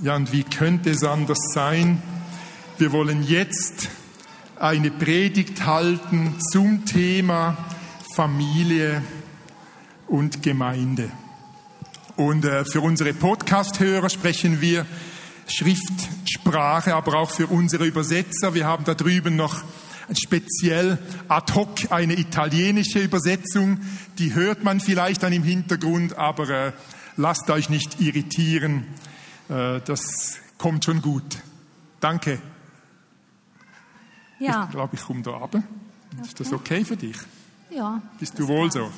Ja, und wie könnte es anders sein? Wir wollen jetzt eine Predigt halten zum Thema Familie und Gemeinde. Und äh, für unsere Podcast-Hörer sprechen wir Schriftsprache, aber auch für unsere Übersetzer. Wir haben da drüben noch speziell ad hoc eine italienische Übersetzung. Die hört man vielleicht dann im Hintergrund, aber äh, lasst euch nicht irritieren. Äh, das kommt schon gut. Danke. Ja. Ich glaube, ich komme da runter. Ist okay. das okay für dich? Ja. Bist du wohl so?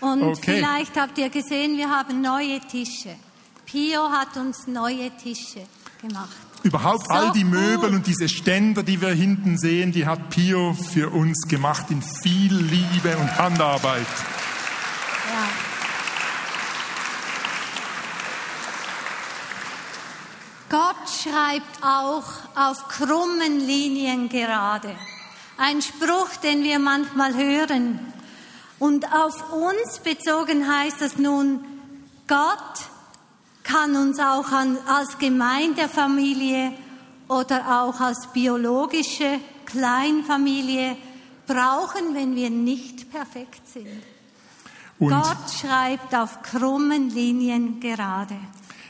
Und okay. vielleicht habt ihr gesehen, wir haben neue Tische. Pio hat uns neue Tische gemacht. Überhaupt so all die Möbel und diese Ständer, die wir hinten sehen, die hat Pio für uns gemacht in viel Liebe und Handarbeit. Ja. Gott schreibt auch auf krummen Linien gerade. Ein Spruch, den wir manchmal hören. Und auf uns bezogen heißt das nun, Gott kann uns auch an, als Gemeindefamilie oder auch als biologische Kleinfamilie brauchen, wenn wir nicht perfekt sind. Und Gott schreibt auf krummen Linien gerade.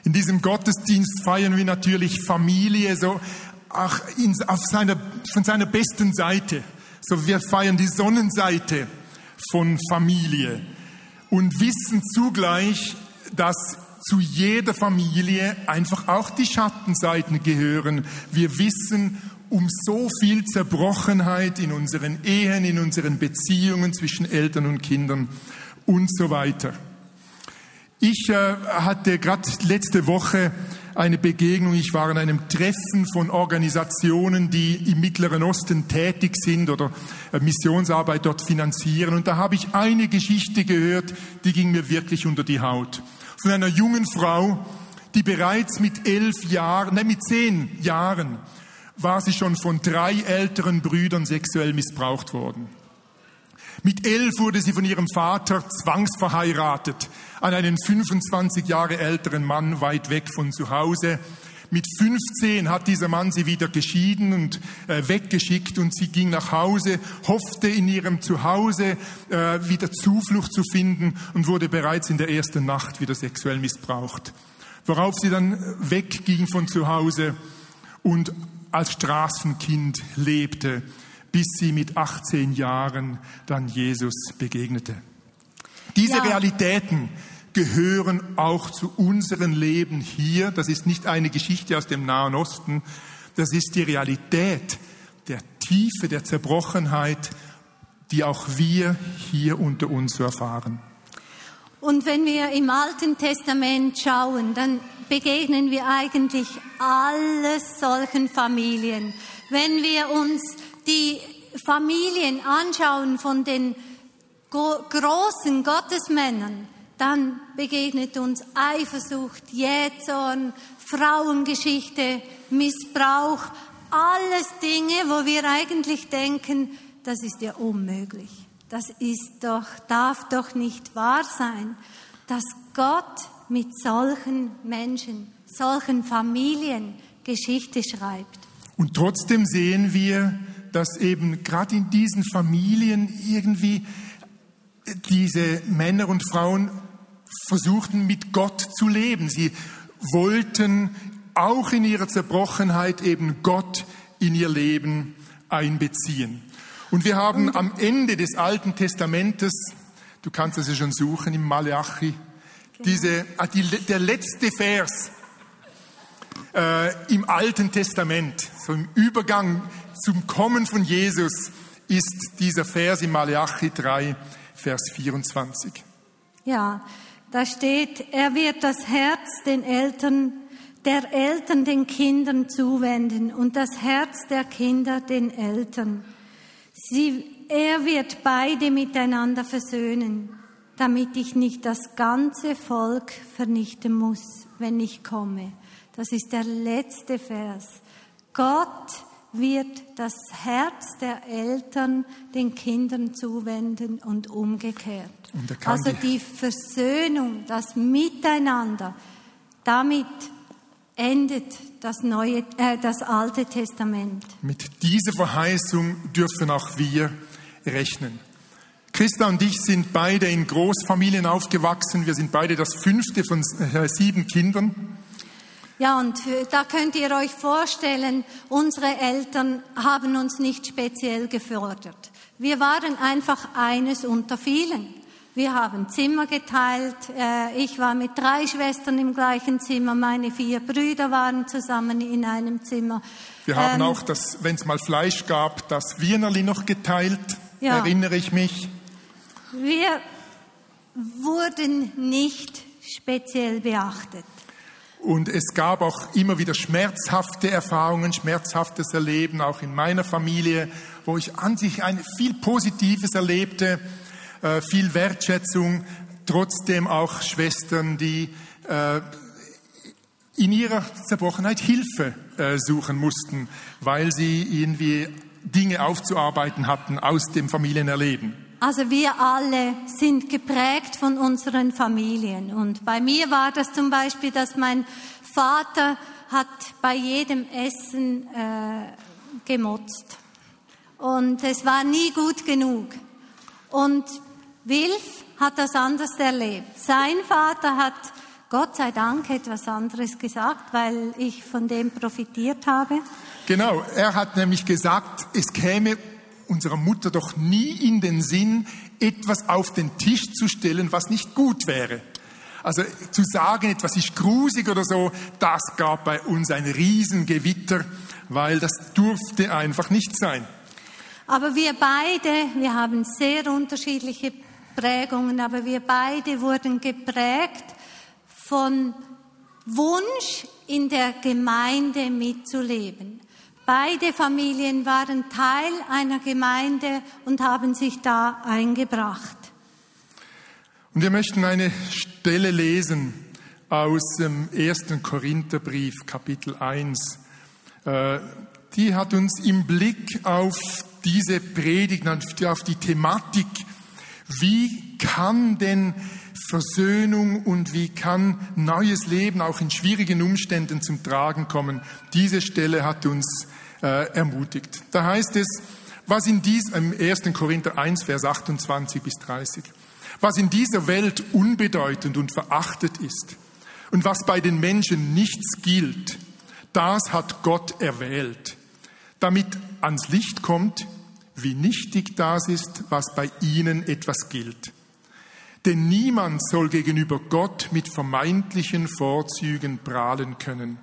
In diesem Gottesdienst feiern wir natürlich Familie so ach, in, auf seiner, von seiner besten Seite. So wir feiern die Sonnenseite von Familie und wissen zugleich, dass zu jeder Familie einfach auch die Schattenseiten gehören. Wir wissen um so viel Zerbrochenheit in unseren Ehen, in unseren Beziehungen zwischen Eltern und Kindern und so weiter. Ich äh, hatte gerade letzte Woche eine Begegnung. Ich war in einem Treffen von Organisationen, die im Mittleren Osten tätig sind oder äh, Missionsarbeit dort finanzieren. Und da habe ich eine Geschichte gehört, die ging mir wirklich unter die Haut von einer jungen Frau, die bereits mit elf Jahren, nein, mit zehn Jahren war sie schon von drei älteren Brüdern sexuell missbraucht worden. Mit elf wurde sie von ihrem Vater zwangsverheiratet an einen 25 Jahre älteren Mann weit weg von zu Hause. Mit 15 hat dieser Mann sie wieder geschieden und äh, weggeschickt und sie ging nach Hause, hoffte in ihrem Zuhause äh, wieder Zuflucht zu finden und wurde bereits in der ersten Nacht wieder sexuell missbraucht. Worauf sie dann wegging von zu Hause und als Straßenkind lebte, bis sie mit 18 Jahren dann Jesus begegnete. Diese ja. Realitäten, gehören auch zu unserem Leben hier. Das ist nicht eine Geschichte aus dem Nahen Osten. Das ist die Realität der Tiefe, der Zerbrochenheit, die auch wir hier unter uns erfahren. Und wenn wir im Alten Testament schauen, dann begegnen wir eigentlich alles solchen Familien. Wenn wir uns die Familien anschauen von den großen Gottesmännern, dann begegnet uns Eifersucht, Jähzorn, Frauengeschichte, Missbrauch, alles Dinge, wo wir eigentlich denken, das ist ja unmöglich. Das ist doch, darf doch nicht wahr sein, dass Gott mit solchen Menschen, solchen Familien Geschichte schreibt. Und trotzdem sehen wir, dass eben gerade in diesen Familien irgendwie diese Männer und Frauen versuchten mit Gott zu leben. Sie wollten auch in ihrer Zerbrochenheit eben Gott in ihr Leben einbeziehen. Und wir haben am Ende des Alten Testamentes, du kannst es ja schon suchen im Malachi, genau. diese, ah, die, der letzte Vers äh, im Alten Testament, so im Übergang zum Kommen von Jesus, ist dieser Vers im Malachi 3, Vers 24. Ja, da steht, er wird das Herz den Eltern, der Eltern den Kindern zuwenden und das Herz der Kinder den Eltern. Sie, er wird beide miteinander versöhnen, damit ich nicht das ganze Volk vernichten muss, wenn ich komme. Das ist der letzte Vers. Gott wird das Herz der Eltern den Kindern zuwenden und umgekehrt. Und also die Versöhnung, das Miteinander, damit endet das, neue, äh, das Alte Testament. Mit dieser Verheißung dürfen auch wir rechnen. Christa und ich sind beide in Großfamilien aufgewachsen. Wir sind beide das fünfte von äh, sieben Kindern. Ja, und da könnt ihr euch vorstellen, unsere Eltern haben uns nicht speziell gefördert. Wir waren einfach eines unter vielen. Wir haben Zimmer geteilt. Äh, ich war mit drei Schwestern im gleichen Zimmer. Meine vier Brüder waren zusammen in einem Zimmer. Wir haben ähm, auch, das, wenn es mal Fleisch gab, das Wienerli noch geteilt. Ja. Erinnere ich mich. Wir wurden nicht speziell beachtet. Und es gab auch immer wieder schmerzhafte Erfahrungen, schmerzhaftes Erleben, auch in meiner Familie, wo ich an sich ein viel Positives erlebte, äh, viel Wertschätzung, trotzdem auch Schwestern, die äh, in ihrer Zerbrochenheit Hilfe äh, suchen mussten, weil sie irgendwie Dinge aufzuarbeiten hatten aus dem Familienerleben. Also wir alle sind geprägt von unseren Familien. Und bei mir war das zum Beispiel, dass mein Vater hat bei jedem Essen äh, gemotzt. Und es war nie gut genug. Und Wilf hat das anders erlebt. Sein Vater hat Gott sei Dank etwas anderes gesagt, weil ich von dem profitiert habe. Genau, er hat nämlich gesagt, es käme unserer Mutter doch nie in den Sinn, etwas auf den Tisch zu stellen, was nicht gut wäre. Also zu sagen, etwas ist grusig oder so, das gab bei uns ein Riesengewitter, weil das durfte einfach nicht sein. Aber wir beide, wir haben sehr unterschiedliche Prägungen, aber wir beide wurden geprägt von Wunsch, in der Gemeinde mitzuleben. Beide Familien waren Teil einer Gemeinde und haben sich da eingebracht. Und wir möchten eine Stelle lesen aus dem ersten Korintherbrief, Kapitel 1. Äh, die hat uns im Blick auf diese Predigt, auf die Thematik, wie kann denn Versöhnung und wie kann neues Leben auch in schwierigen Umständen zum Tragen kommen. Diese Stelle hat uns äh, ermutigt. Da heißt es, was in diesem 1. Korinther 1, Vers 28 bis 30, was in dieser Welt unbedeutend und verachtet ist und was bei den Menschen nichts gilt, das hat Gott erwählt, damit ans Licht kommt, wie nichtig das ist, was bei ihnen etwas gilt. Denn niemand soll gegenüber Gott mit vermeintlichen Vorzügen prahlen können.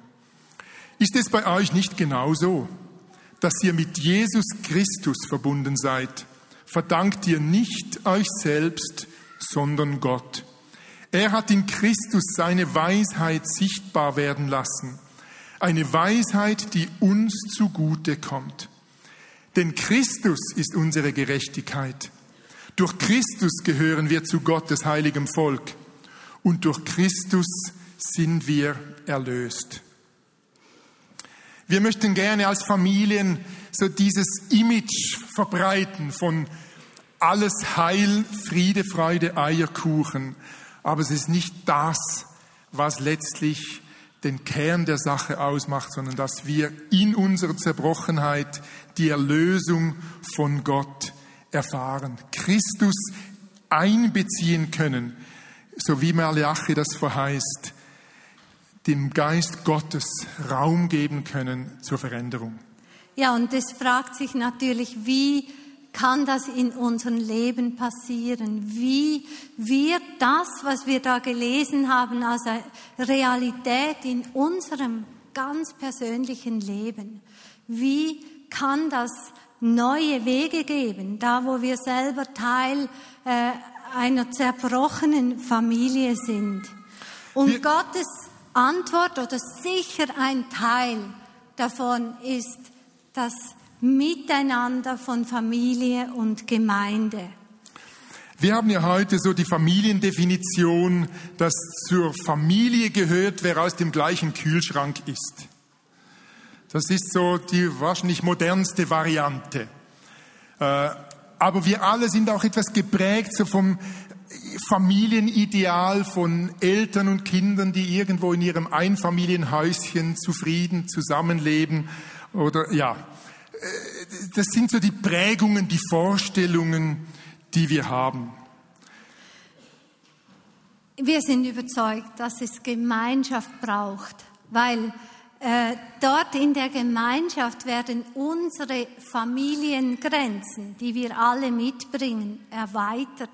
Ist es bei euch nicht genauso, dass ihr mit Jesus Christus verbunden seid? Verdankt ihr nicht euch selbst, sondern Gott. Er hat in Christus seine Weisheit sichtbar werden lassen. Eine Weisheit, die uns zugute kommt. Denn Christus ist unsere Gerechtigkeit. Durch Christus gehören wir zu Gottes heiligem Volk und durch Christus sind wir erlöst. Wir möchten gerne als Familien so dieses Image verbreiten von alles Heil, Friede, Freude, Eierkuchen. Aber es ist nicht das, was letztlich den Kern der Sache ausmacht, sondern dass wir in unserer Zerbrochenheit die Erlösung von Gott erfahren, Christus einbeziehen können, so wie Malachi das verheißt, dem Geist Gottes Raum geben können zur Veränderung. Ja, und es fragt sich natürlich, wie kann das in unserem Leben passieren? Wie wird das, was wir da gelesen haben, als Realität in unserem ganz persönlichen Leben? Wie kann das neue Wege geben, da wo wir selber Teil äh, einer zerbrochenen Familie sind. Und wir Gottes Antwort oder sicher ein Teil davon ist das Miteinander von Familie und Gemeinde. Wir haben ja heute so die Familiendefinition, dass zur Familie gehört, wer aus dem gleichen Kühlschrank ist. Das ist so die wahrscheinlich modernste Variante. Äh, aber wir alle sind auch etwas geprägt so vom Familienideal von Eltern und Kindern, die irgendwo in ihrem Einfamilienhäuschen zufrieden zusammenleben oder ja, äh, das sind so die Prägungen, die Vorstellungen, die wir haben. Wir sind überzeugt, dass es Gemeinschaft braucht, weil äh, dort in der Gemeinschaft werden unsere Familiengrenzen, die wir alle mitbringen, erweitert.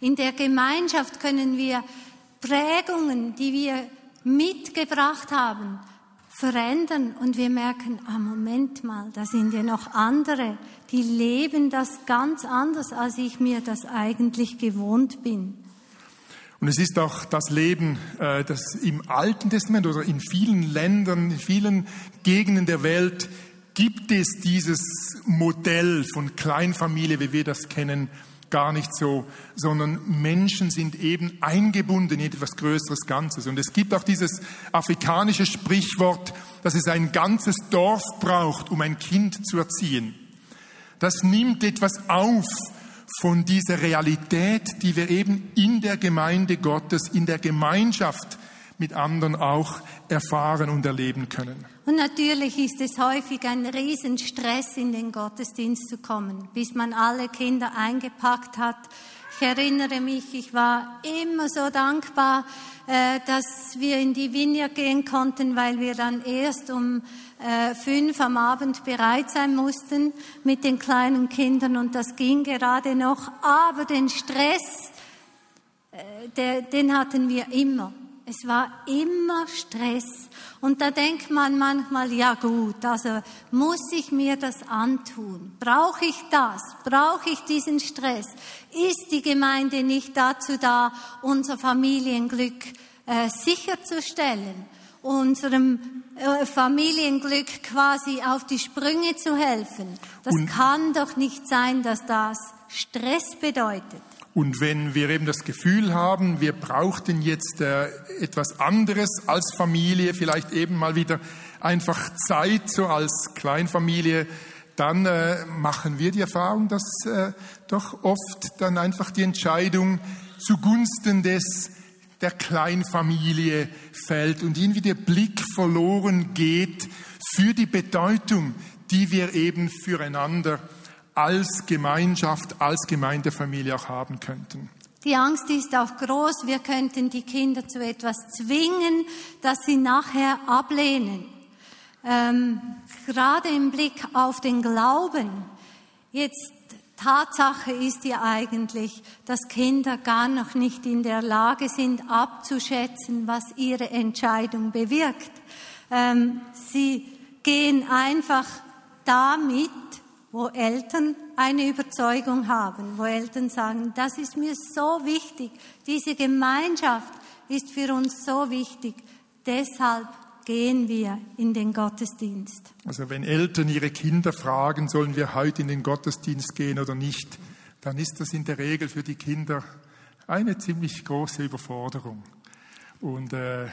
In der Gemeinschaft können wir Prägungen, die wir mitgebracht haben, verändern und wir merken, ah, Moment mal, da sind ja noch andere, die leben das ganz anders, als ich mir das eigentlich gewohnt bin. Und es ist auch das Leben, äh, das im Alten Testament oder in vielen Ländern, in vielen Gegenden der Welt gibt es dieses Modell von Kleinfamilie, wie wir das kennen, gar nicht so, sondern Menschen sind eben eingebunden in etwas Größeres Ganzes. Und es gibt auch dieses afrikanische Sprichwort, dass es ein ganzes Dorf braucht, um ein Kind zu erziehen. Das nimmt etwas auf von dieser Realität, die wir eben in der Gemeinde Gottes, in der Gemeinschaft mit anderen auch erfahren und erleben können. Und natürlich ist es häufig ein Riesenstress, in den Gottesdienst zu kommen, bis man alle Kinder eingepackt hat. Ich erinnere mich, ich war immer so dankbar, äh, dass wir in die Vineyard gehen konnten, weil wir dann erst um äh, fünf am Abend bereit sein mussten mit den kleinen Kindern und das ging gerade noch. Aber den Stress, äh, den hatten wir immer. Es war immer Stress. Und da denkt man manchmal, ja gut, also muss ich mir das antun? Brauche ich das? Brauche ich diesen Stress? Ist die Gemeinde nicht dazu da, unser Familienglück äh, sicherzustellen? unserem äh, Familienglück quasi auf die Sprünge zu helfen. Das und, kann doch nicht sein, dass das Stress bedeutet. Und wenn wir eben das Gefühl haben, wir brauchten jetzt äh, etwas anderes als Familie, vielleicht eben mal wieder einfach Zeit so als Kleinfamilie, dann äh, machen wir die Erfahrung, dass äh, doch oft dann einfach die Entscheidung zugunsten des der Kleinfamilie fällt und irgendwie der Blick verloren geht für die Bedeutung, die wir eben füreinander als Gemeinschaft, als Gemeindefamilie auch haben könnten. Die Angst ist auch groß, wir könnten die Kinder zu etwas zwingen, das sie nachher ablehnen. Ähm, gerade im Blick auf den Glauben. Jetzt Tatsache ist ja eigentlich, dass Kinder gar noch nicht in der Lage sind, abzuschätzen, was ihre Entscheidung bewirkt. Ähm, sie gehen einfach damit, wo Eltern eine Überzeugung haben, wo Eltern sagen, das ist mir so wichtig, diese Gemeinschaft ist für uns so wichtig, deshalb gehen wir in den Gottesdienst. Also wenn Eltern ihre Kinder fragen, sollen wir heute in den Gottesdienst gehen oder nicht, dann ist das in der Regel für die Kinder eine ziemlich große Überforderung. Und äh,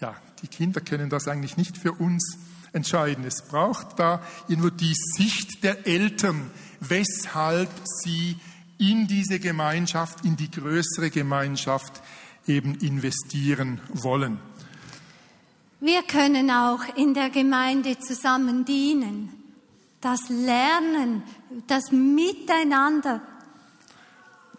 ja, die Kinder können das eigentlich nicht für uns entscheiden. Es braucht da irgendwo die Sicht der Eltern, weshalb sie in diese Gemeinschaft, in die größere Gemeinschaft eben investieren wollen. Wir können auch in der Gemeinde zusammen dienen. Das Lernen, das Miteinander,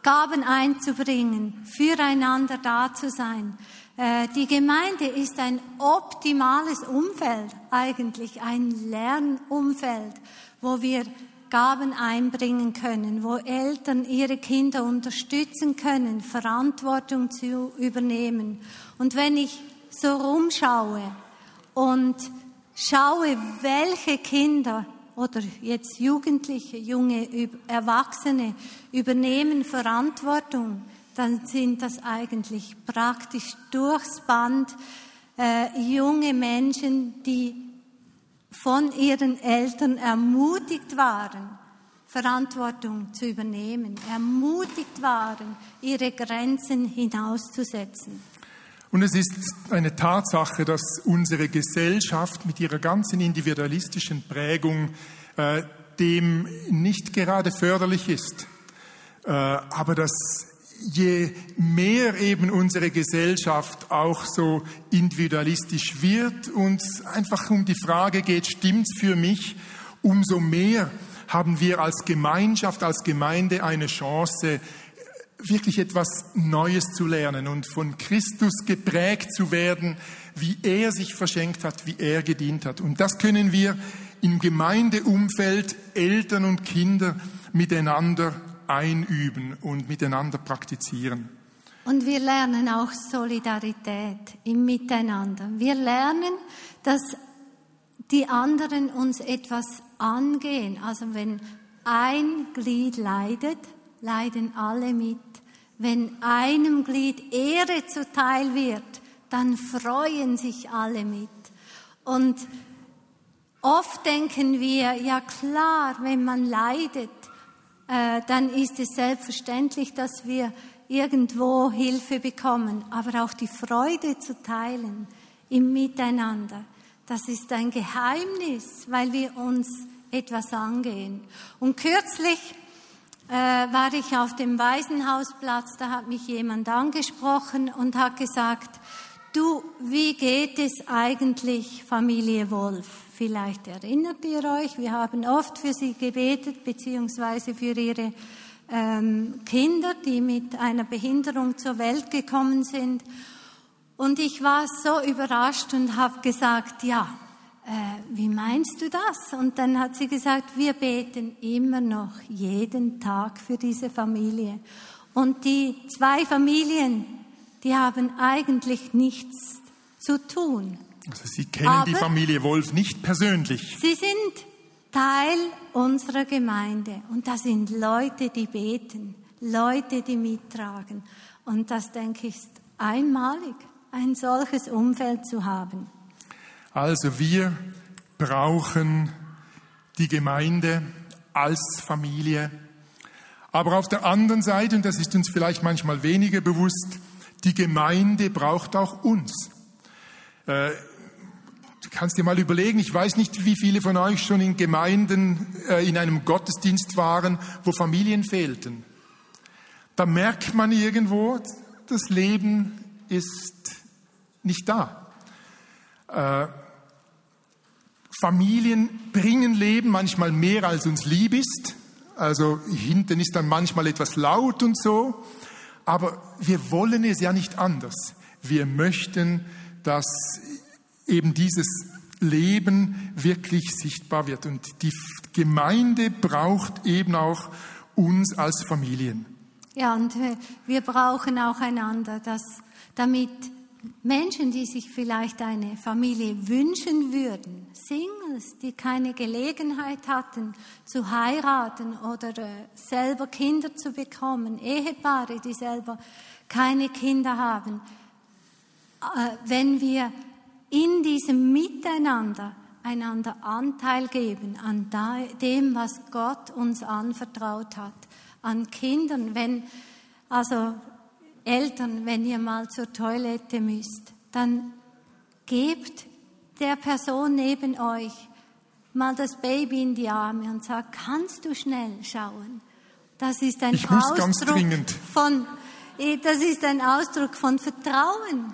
Gaben einzubringen, füreinander da zu sein. Äh, die Gemeinde ist ein optimales Umfeld, eigentlich ein Lernumfeld, wo wir Gaben einbringen können, wo Eltern ihre Kinder unterstützen können, Verantwortung zu übernehmen. Und wenn ich so rumschaue und schaue, welche Kinder oder jetzt Jugendliche, junge Erwachsene übernehmen Verantwortung, dann sind das eigentlich praktisch durchs Band äh, junge Menschen, die von ihren Eltern ermutigt waren, Verantwortung zu übernehmen, ermutigt waren, ihre Grenzen hinauszusetzen. Und es ist eine Tatsache, dass unsere Gesellschaft mit ihrer ganzen individualistischen Prägung äh, dem nicht gerade förderlich ist. Äh, aber dass je mehr eben unsere Gesellschaft auch so individualistisch wird und einfach um die Frage geht, stimmt's für mich, umso mehr haben wir als Gemeinschaft, als Gemeinde eine Chance, wirklich etwas Neues zu lernen und von Christus geprägt zu werden, wie er sich verschenkt hat, wie er gedient hat. Und das können wir im Gemeindeumfeld Eltern und Kinder miteinander einüben und miteinander praktizieren. Und wir lernen auch Solidarität im Miteinander. Wir lernen, dass die anderen uns etwas angehen. Also wenn ein Glied leidet, leiden alle mit. Wenn einem Glied Ehre zuteil wird, dann freuen sich alle mit. Und oft denken wir, ja klar, wenn man leidet, äh, dann ist es selbstverständlich, dass wir irgendwo Hilfe bekommen. Aber auch die Freude zu teilen im Miteinander, das ist ein Geheimnis, weil wir uns etwas angehen. Und kürzlich äh, war ich auf dem Waisenhausplatz, da hat mich jemand angesprochen und hat gesagt, du, wie geht es eigentlich Familie Wolf? Vielleicht erinnert ihr euch, wir haben oft für sie gebetet, beziehungsweise für ihre ähm, Kinder, die mit einer Behinderung zur Welt gekommen sind. Und ich war so überrascht und habe gesagt, ja, äh, wie meinst du das? Und dann hat sie gesagt, wir beten immer noch jeden Tag für diese Familie. Und die zwei Familien, die haben eigentlich nichts zu tun. Also Sie kennen Aber die Familie Wolf nicht persönlich. Sie sind Teil unserer Gemeinde und das sind Leute, die beten, Leute, die mittragen. Und das, denke ich, ist einmalig, ein solches Umfeld zu haben. Also wir brauchen die Gemeinde als Familie. Aber auf der anderen Seite, und das ist uns vielleicht manchmal weniger bewusst, die Gemeinde braucht auch uns. Äh, du kannst dir mal überlegen, ich weiß nicht, wie viele von euch schon in Gemeinden äh, in einem Gottesdienst waren, wo Familien fehlten. Da merkt man irgendwo, das Leben ist nicht da. Äh, Familien bringen Leben manchmal mehr, als uns lieb ist. Also hinten ist dann manchmal etwas laut und so. Aber wir wollen es ja nicht anders. Wir möchten, dass eben dieses Leben wirklich sichtbar wird. Und die Gemeinde braucht eben auch uns als Familien. Ja, und wir brauchen auch einander, dass, damit Menschen, die sich vielleicht eine Familie wünschen würden, Singles, die keine Gelegenheit hatten zu heiraten oder äh, selber Kinder zu bekommen, Ehepaare, die selber keine Kinder haben, äh, wenn wir in diesem Miteinander einander Anteil geben an dem, was Gott uns anvertraut hat, an Kindern, wenn also Eltern, wenn ihr mal zur Toilette müsst, dann gebt der Person neben euch mal das Baby in die Arme und sagt, kannst du schnell schauen? Das ist ein ich dringend. von, eh, das ist ein Ausdruck von Vertrauen.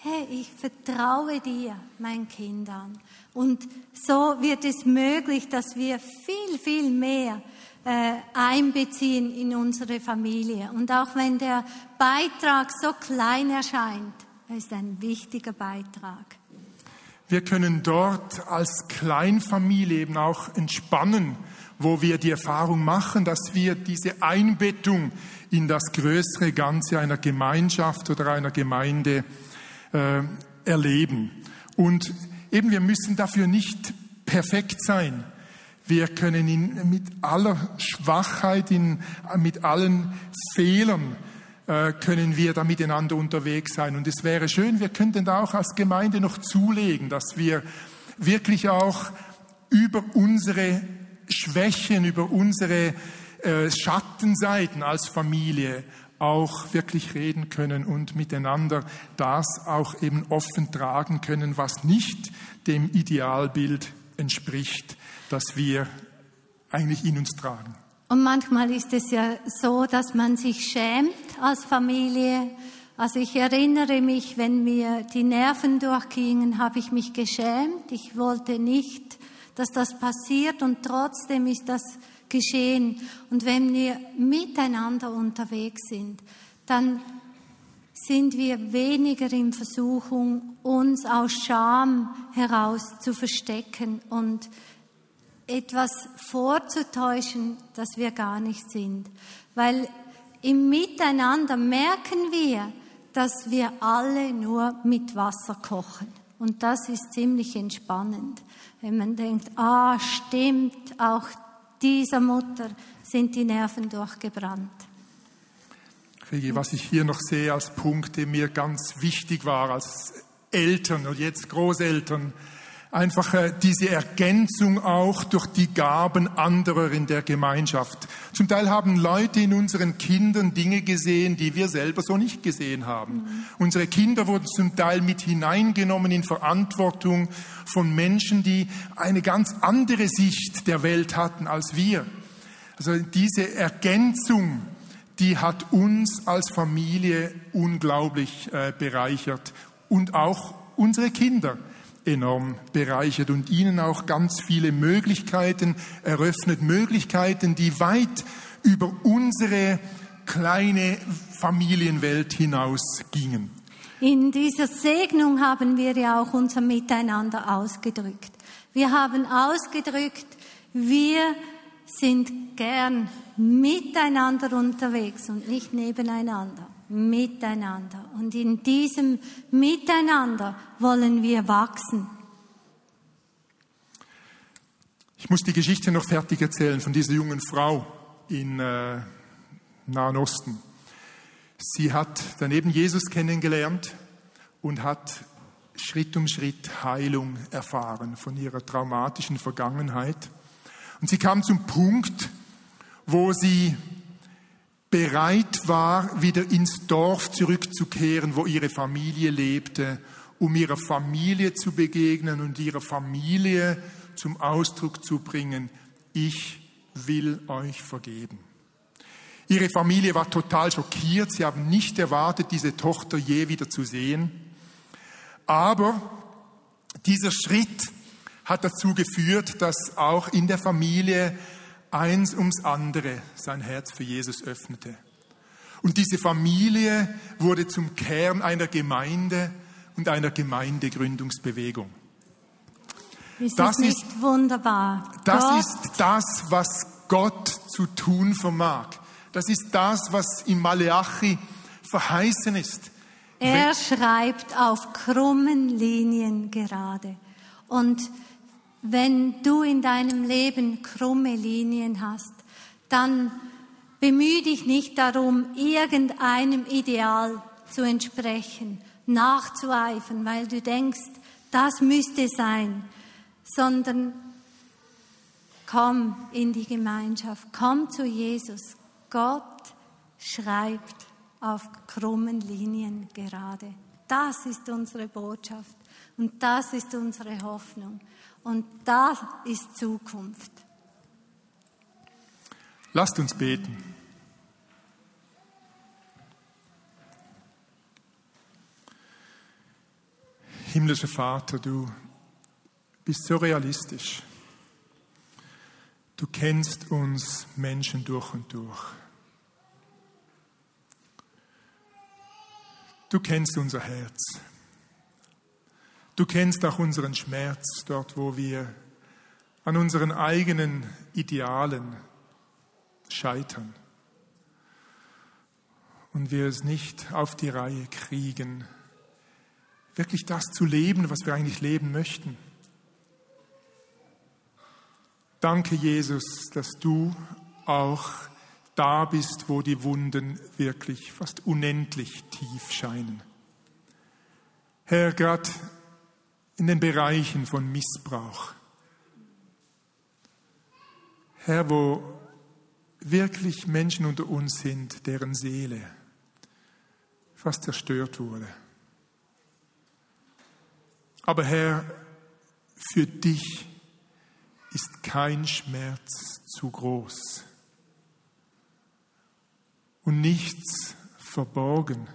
Hey, ich vertraue dir, mein Kind an. Und so wird es möglich, dass wir viel, viel mehr einbeziehen in unsere Familie. Und auch wenn der Beitrag so klein erscheint, er ist ein wichtiger Beitrag. Wir können dort als Kleinfamilie eben auch entspannen, wo wir die Erfahrung machen, dass wir diese Einbettung in das größere Ganze einer Gemeinschaft oder einer Gemeinde äh, erleben. Und eben wir müssen dafür nicht perfekt sein. Wir können ihn mit aller Schwachheit, in, mit allen Fehlern, äh, können wir da miteinander unterwegs sein. Und es wäre schön, wir könnten da auch als Gemeinde noch zulegen, dass wir wirklich auch über unsere Schwächen, über unsere äh, Schattenseiten als Familie auch wirklich reden können und miteinander das auch eben offen tragen können, was nicht dem Idealbild entspricht, das wir eigentlich in uns tragen. Und manchmal ist es ja so, dass man sich schämt als Familie. Also ich erinnere mich, wenn mir die Nerven durchgingen, habe ich mich geschämt. Ich wollte nicht, dass das passiert und trotzdem ist das geschehen. Und wenn wir miteinander unterwegs sind, dann sind wir weniger in Versuchung, uns aus Scham heraus zu verstecken und etwas vorzutäuschen, das wir gar nicht sind. Weil im Miteinander merken wir, dass wir alle nur mit Wasser kochen. Und das ist ziemlich entspannend, wenn man denkt, ah, stimmt, auch dieser Mutter sind die Nerven durchgebrannt. Was ich hier noch sehe als Punkt, der mir ganz wichtig war als Eltern und jetzt Großeltern, einfach äh, diese Ergänzung auch durch die Gaben anderer in der Gemeinschaft. Zum Teil haben Leute in unseren Kindern Dinge gesehen, die wir selber so nicht gesehen haben. Mhm. Unsere Kinder wurden zum Teil mit hineingenommen in Verantwortung von Menschen, die eine ganz andere Sicht der Welt hatten als wir. Also diese Ergänzung die hat uns als Familie unglaublich äh, bereichert und auch unsere Kinder enorm bereichert und ihnen auch ganz viele Möglichkeiten eröffnet, Möglichkeiten, die weit über unsere kleine Familienwelt hinausgingen. In dieser Segnung haben wir ja auch unser Miteinander ausgedrückt. Wir haben ausgedrückt, wir sind gern miteinander unterwegs und nicht nebeneinander. Miteinander. Und in diesem Miteinander wollen wir wachsen. Ich muss die Geschichte noch fertig erzählen von dieser jungen Frau in äh, Nahen Osten. Sie hat daneben Jesus kennengelernt und hat Schritt um Schritt Heilung erfahren von ihrer traumatischen Vergangenheit. Und sie kam zum Punkt, wo sie bereit war, wieder ins Dorf zurückzukehren, wo ihre Familie lebte, um ihrer Familie zu begegnen und ihrer Familie zum Ausdruck zu bringen, ich will euch vergeben. Ihre Familie war total schockiert, sie haben nicht erwartet, diese Tochter je wieder zu sehen. Aber dieser Schritt hat dazu geführt, dass auch in der Familie eins ums andere sein Herz für Jesus öffnete. Und diese Familie wurde zum Kern einer Gemeinde und einer Gemeindegründungsbewegung. Ist das, das nicht ist wunderbar? Das Gott ist das, was Gott zu tun vermag. Das ist das, was im Maleachi verheißen ist. Er schreibt auf krummen Linien gerade. Und wenn du in deinem Leben krumme Linien hast, dann bemühe dich nicht darum, irgendeinem Ideal zu entsprechen, nachzueifern, weil du denkst, das müsste sein, sondern komm in die Gemeinschaft, komm zu Jesus. Gott schreibt auf krummen Linien gerade. Das ist unsere Botschaft und das ist unsere Hoffnung. Und das ist Zukunft. Lasst uns beten. Himmlischer Vater, du bist so realistisch. Du kennst uns Menschen durch und durch. Du kennst unser Herz. Du kennst auch unseren Schmerz dort, wo wir an unseren eigenen Idealen scheitern und wir es nicht auf die Reihe kriegen, wirklich das zu leben, was wir eigentlich leben möchten. Danke, Jesus, dass du auch da bist, wo die Wunden wirklich fast unendlich tief scheinen. Herr, gerade in den Bereichen von Missbrauch. Herr, wo wirklich Menschen unter uns sind, deren Seele fast zerstört wurde. Aber Herr, für dich ist kein Schmerz zu groß. und nichts verborgen,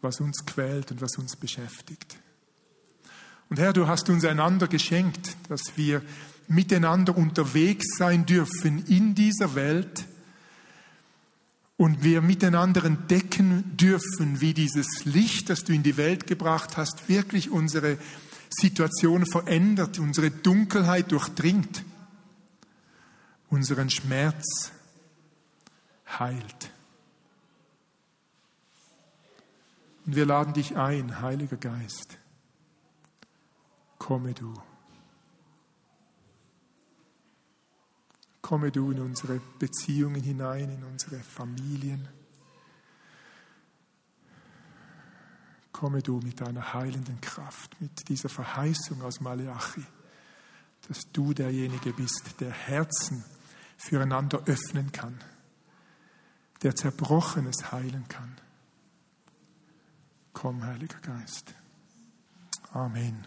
was uns quält und was uns beschäftigt. Und Herr, du hast uns einander geschenkt, dass wir miteinander unterwegs sein dürfen in dieser Welt und wir miteinander entdecken dürfen, wie dieses Licht, das du in die Welt gebracht hast, wirklich unsere Situation verändert, unsere Dunkelheit durchdringt, unseren Schmerz heilt. Und wir laden dich ein, Heiliger Geist, komme du. Komme du in unsere Beziehungen hinein, in unsere Familien. Komme du mit deiner heilenden Kraft, mit dieser Verheißung aus Maleachi, dass du derjenige bist, der Herzen füreinander öffnen kann, der Zerbrochenes heilen kann. Komm, Heiliger Geist. Amen.